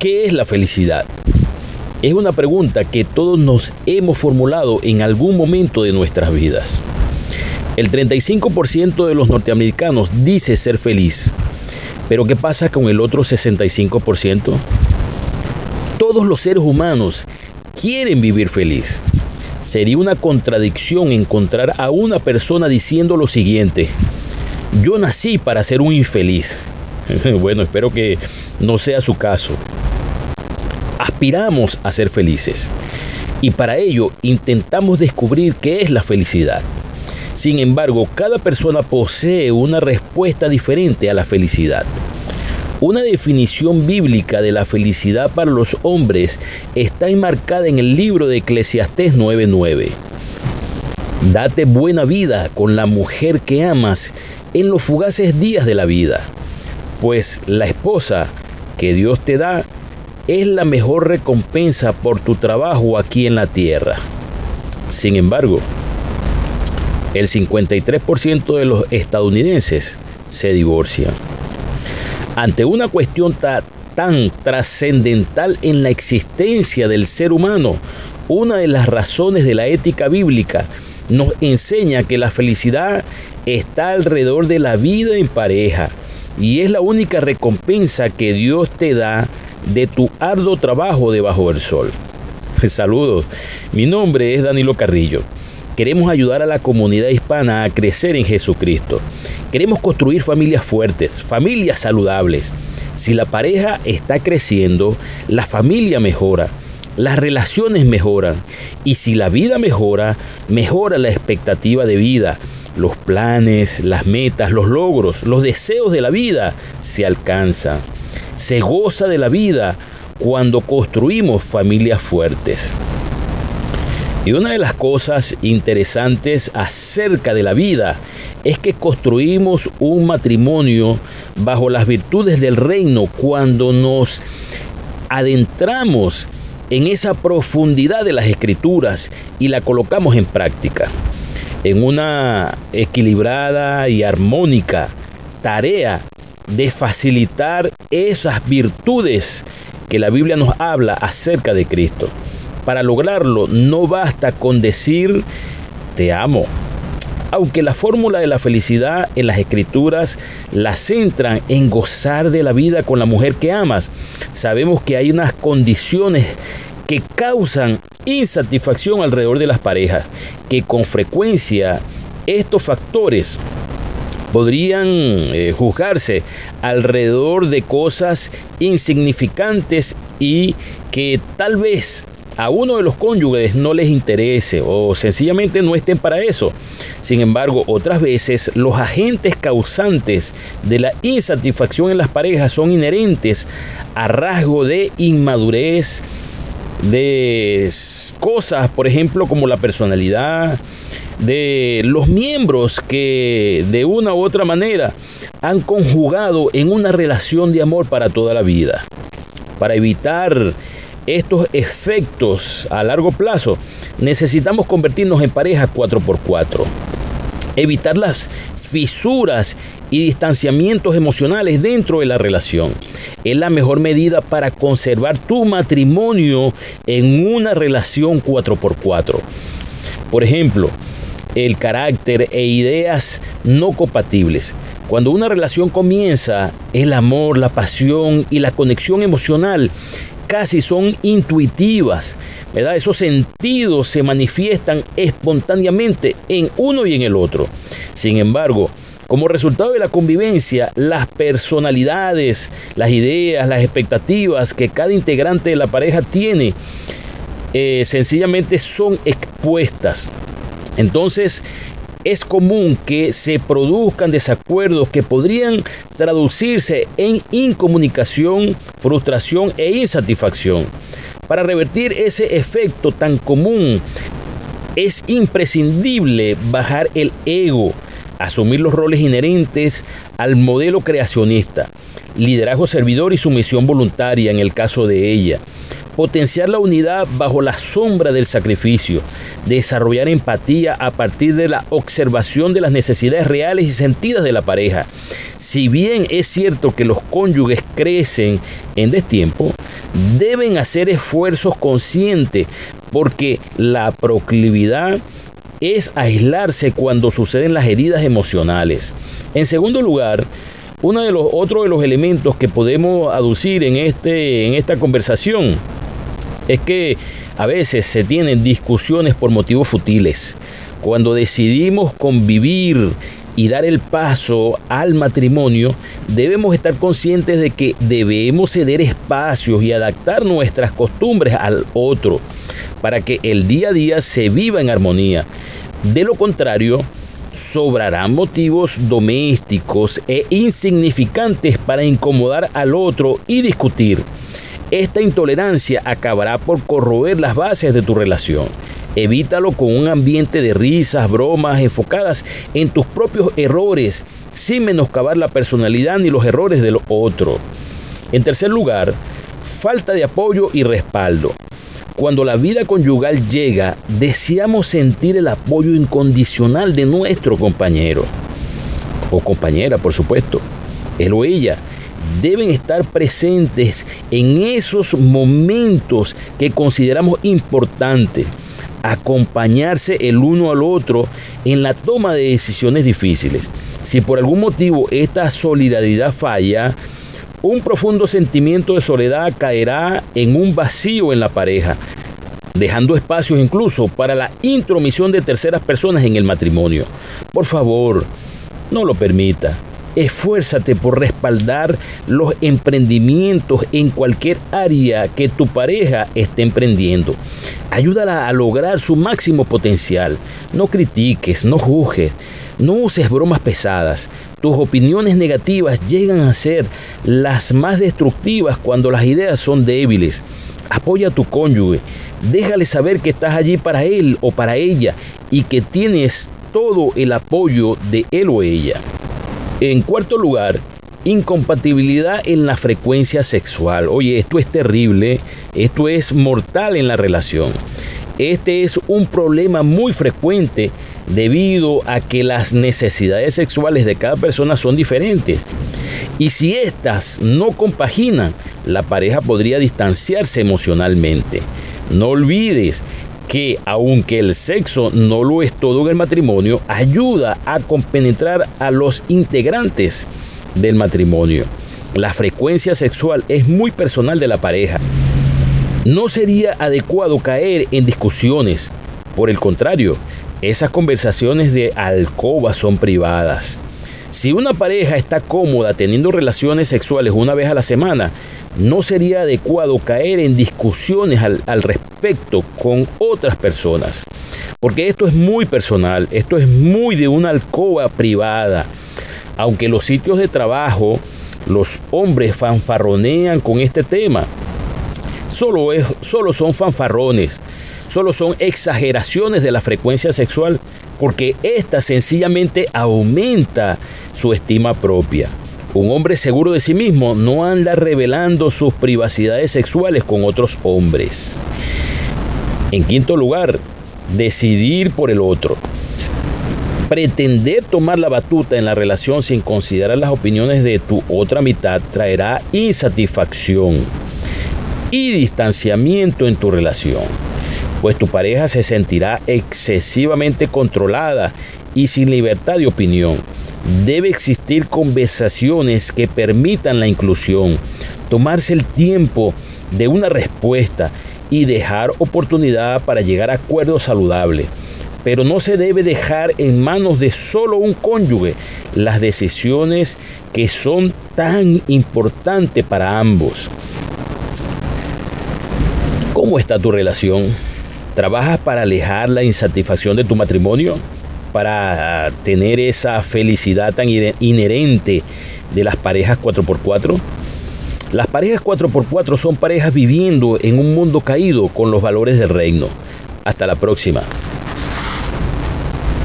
¿Qué es la felicidad? Es una pregunta que todos nos hemos formulado en algún momento de nuestras vidas. El 35% de los norteamericanos dice ser feliz, pero ¿qué pasa con el otro 65%? Todos los seres humanos quieren vivir feliz. Sería una contradicción encontrar a una persona diciendo lo siguiente, yo nací para ser un infeliz. bueno, espero que no sea su caso aspiramos a ser felices y para ello intentamos descubrir qué es la felicidad. Sin embargo, cada persona posee una respuesta diferente a la felicidad. Una definición bíblica de la felicidad para los hombres está enmarcada en el libro de Eclesiastés 9:9. Date buena vida con la mujer que amas en los fugaces días de la vida, pues la esposa que Dios te da es la mejor recompensa por tu trabajo aquí en la tierra. Sin embargo, el 53% de los estadounidenses se divorcian. Ante una cuestión tan trascendental en la existencia del ser humano, una de las razones de la ética bíblica nos enseña que la felicidad está alrededor de la vida en pareja y es la única recompensa que Dios te da de tu arduo trabajo debajo del sol. Saludos, mi nombre es Danilo Carrillo. Queremos ayudar a la comunidad hispana a crecer en Jesucristo. Queremos construir familias fuertes, familias saludables. Si la pareja está creciendo, la familia mejora, las relaciones mejoran y si la vida mejora, mejora la expectativa de vida, los planes, las metas, los logros, los deseos de la vida se alcanzan se goza de la vida cuando construimos familias fuertes. Y una de las cosas interesantes acerca de la vida es que construimos un matrimonio bajo las virtudes del reino cuando nos adentramos en esa profundidad de las escrituras y la colocamos en práctica. En una equilibrada y armónica tarea de facilitar esas virtudes que la Biblia nos habla acerca de Cristo. Para lograrlo no basta con decir te amo. Aunque la fórmula de la felicidad en las escrituras la centran en gozar de la vida con la mujer que amas, sabemos que hay unas condiciones que causan insatisfacción alrededor de las parejas, que con frecuencia estos factores podrían eh, juzgarse alrededor de cosas insignificantes y que tal vez a uno de los cónyuges no les interese o sencillamente no estén para eso. Sin embargo, otras veces los agentes causantes de la insatisfacción en las parejas son inherentes a rasgo de inmadurez, de cosas, por ejemplo, como la personalidad, de los miembros que de una u otra manera han conjugado en una relación de amor para toda la vida. Para evitar estos efectos a largo plazo, necesitamos convertirnos en pareja 4x4. Evitar las fisuras y distanciamientos emocionales dentro de la relación. Es la mejor medida para conservar tu matrimonio en una relación 4x4. Por ejemplo, el carácter e ideas no compatibles. Cuando una relación comienza, el amor, la pasión y la conexión emocional casi son intuitivas. ¿verdad? Esos sentidos se manifiestan espontáneamente en uno y en el otro. Sin embargo, como resultado de la convivencia, las personalidades, las ideas, las expectativas que cada integrante de la pareja tiene, eh, sencillamente son expuestas entonces, es común que se produzcan desacuerdos que podrían traducirse en incomunicación, frustración e insatisfacción. Para revertir ese efecto tan común, es imprescindible bajar el ego, asumir los roles inherentes al modelo creacionista, liderazgo servidor y sumisión voluntaria en el caso de ella potenciar la unidad bajo la sombra del sacrificio, desarrollar empatía a partir de la observación de las necesidades reales y sentidas de la pareja, Si bien es cierto que los cónyuges crecen en destiempo, deben hacer esfuerzos conscientes porque la proclividad es aislarse cuando suceden las heridas emocionales. En segundo lugar, uno de los otros de los elementos que podemos aducir en este en esta conversación es que a veces se tienen discusiones por motivos futiles. Cuando decidimos convivir y dar el paso al matrimonio, debemos estar conscientes de que debemos ceder espacios y adaptar nuestras costumbres al otro para que el día a día se viva en armonía. De lo contrario, sobrarán motivos domésticos e insignificantes para incomodar al otro y discutir. Esta intolerancia acabará por corroer las bases de tu relación. Evítalo con un ambiente de risas, bromas enfocadas en tus propios errores, sin menoscabar la personalidad ni los errores del otro. En tercer lugar, falta de apoyo y respaldo. Cuando la vida conyugal llega, deseamos sentir el apoyo incondicional de nuestro compañero o compañera, por supuesto, él o ella. Deben estar presentes en esos momentos que consideramos importantes, acompañarse el uno al otro en la toma de decisiones difíciles. Si por algún motivo esta solidaridad falla, un profundo sentimiento de soledad caerá en un vacío en la pareja, dejando espacios incluso para la intromisión de terceras personas en el matrimonio. Por favor, no lo permita. Esfuérzate por respaldar los emprendimientos en cualquier área que tu pareja esté emprendiendo. Ayúdala a lograr su máximo potencial. No critiques, no juzgues, no uses bromas pesadas. Tus opiniones negativas llegan a ser las más destructivas cuando las ideas son débiles. Apoya a tu cónyuge. Déjale saber que estás allí para él o para ella y que tienes todo el apoyo de él o ella. En cuarto lugar, incompatibilidad en la frecuencia sexual. Oye, esto es terrible, esto es mortal en la relación. Este es un problema muy frecuente debido a que las necesidades sexuales de cada persona son diferentes. Y si éstas no compaginan, la pareja podría distanciarse emocionalmente. No olvides que aunque el sexo no lo es todo en el matrimonio, ayuda a compenetrar a los integrantes del matrimonio. La frecuencia sexual es muy personal de la pareja. No sería adecuado caer en discusiones. Por el contrario, esas conversaciones de alcoba son privadas. Si una pareja está cómoda teniendo relaciones sexuales una vez a la semana, no sería adecuado caer en discusiones al, respecto con otras personas. Porque esto es muy personal, esto es muy de una alcoba privada. Aunque los sitios de trabajo, los hombres fanfarronean con este tema. Solo, es, solo son fanfarrones solo son exageraciones de la frecuencia sexual porque esta sencillamente aumenta su estima propia. Un hombre seguro de sí mismo no anda revelando sus privacidades sexuales con otros hombres. En quinto lugar, decidir por el otro. Pretender tomar la batuta en la relación sin considerar las opiniones de tu otra mitad traerá insatisfacción y distanciamiento en tu relación pues tu pareja se sentirá excesivamente controlada y sin libertad de opinión. Debe existir conversaciones que permitan la inclusión, tomarse el tiempo de una respuesta y dejar oportunidad para llegar a acuerdos saludables. Pero no se debe dejar en manos de solo un cónyuge las decisiones que son tan importantes para ambos. ¿Cómo está tu relación? ¿Trabajas para alejar la insatisfacción de tu matrimonio? ¿Para tener esa felicidad tan inherente de las parejas 4x4? Las parejas 4x4 son parejas viviendo en un mundo caído con los valores del reino. Hasta la próxima.